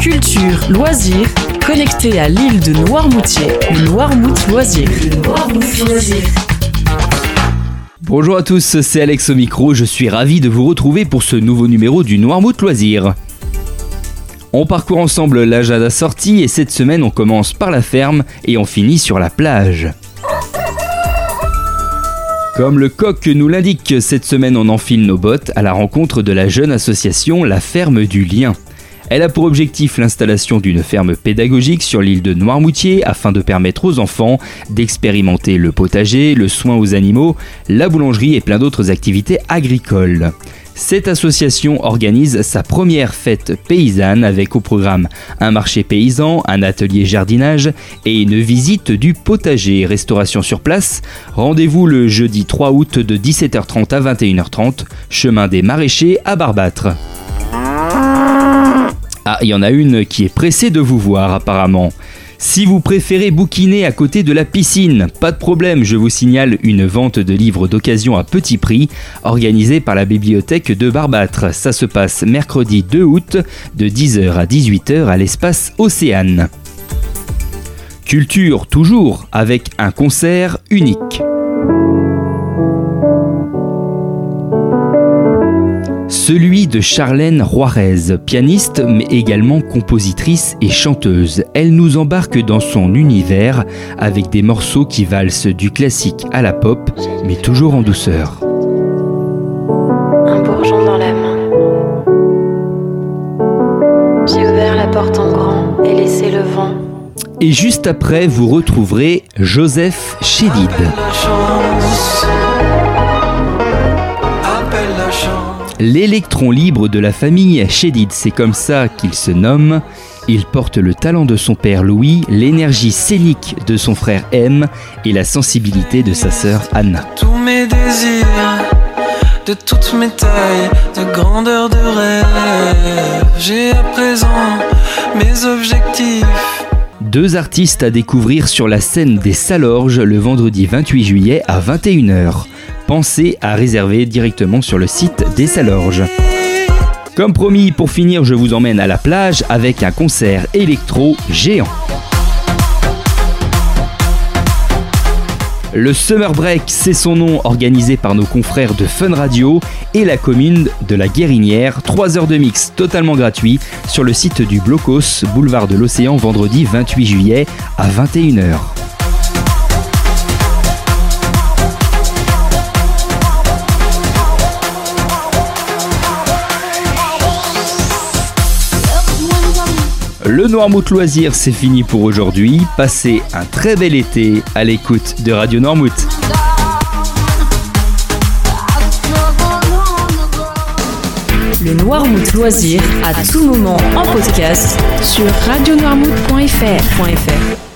Culture, loisirs, connecté à l'île de Noirmoutier, le Noirmout Loisirs. Bonjour à tous, c'est Alex au micro, je suis ravi de vous retrouver pour ce nouveau numéro du Noirmout Loisirs. On parcourt ensemble l'agenda sortie et cette semaine on commence par la ferme et on finit sur la plage. Comme le coq nous l'indique, cette semaine on enfile nos bottes à la rencontre de la jeune association La Ferme du Lien. Elle a pour objectif l'installation d'une ferme pédagogique sur l'île de Noirmoutier afin de permettre aux enfants d'expérimenter le potager, le soin aux animaux, la boulangerie et plein d'autres activités agricoles. Cette association organise sa première fête paysanne avec au programme un marché paysan, un atelier jardinage et une visite du potager. Restauration sur place. Rendez-vous le jeudi 3 août de 17h30 à 21h30, chemin des maraîchers à Barbâtre. Ah, il y en a une qui est pressée de vous voir apparemment. Si vous préférez bouquiner à côté de la piscine, pas de problème, je vous signale une vente de livres d'occasion à petit prix organisée par la bibliothèque de Barbâtre. Ça se passe mercredi 2 août de 10h à 18h à l'espace Océane. Culture toujours avec un concert unique. Celui de Charlène Juarez, pianiste mais également compositrice et chanteuse. Elle nous embarque dans son univers avec des morceaux qui valsent du classique à la pop, mais toujours en douceur. Un bourgeon dans la main. J'ai ouvert la porte en grand et laissé le vent. Et juste après, vous retrouverez Joseph Chédid. L'électron libre de la famille Chédid, c'est comme ça qu'il se nomme. Il porte le talent de son père Louis, l'énergie scénique de son frère M et la sensibilité de sa sœur Anna. Tous mes désirs, de toutes mes tailles, de grandeur de rêve, j'ai à présent mes objectifs. Deux artistes à découvrir sur la scène des Salorges le vendredi 28 juillet à 21h pensez à réserver directement sur le site des Salorges. Comme promis, pour finir, je vous emmène à la plage avec un concert électro géant. Le Summer Break, c'est son nom, organisé par nos confrères de Fun Radio et la commune de la Guérinière. 3 heures de mix totalement gratuit sur le site du Blocos, boulevard de l'Océan, vendredi 28 juillet à 21h. Le Noirmouth Loisir, c'est fini pour aujourd'hui. Passez un très bel été à l'écoute de Radio Noirmouth. Le Noirmouth Loisir à tout moment en podcast sur radionoirmouth.fr.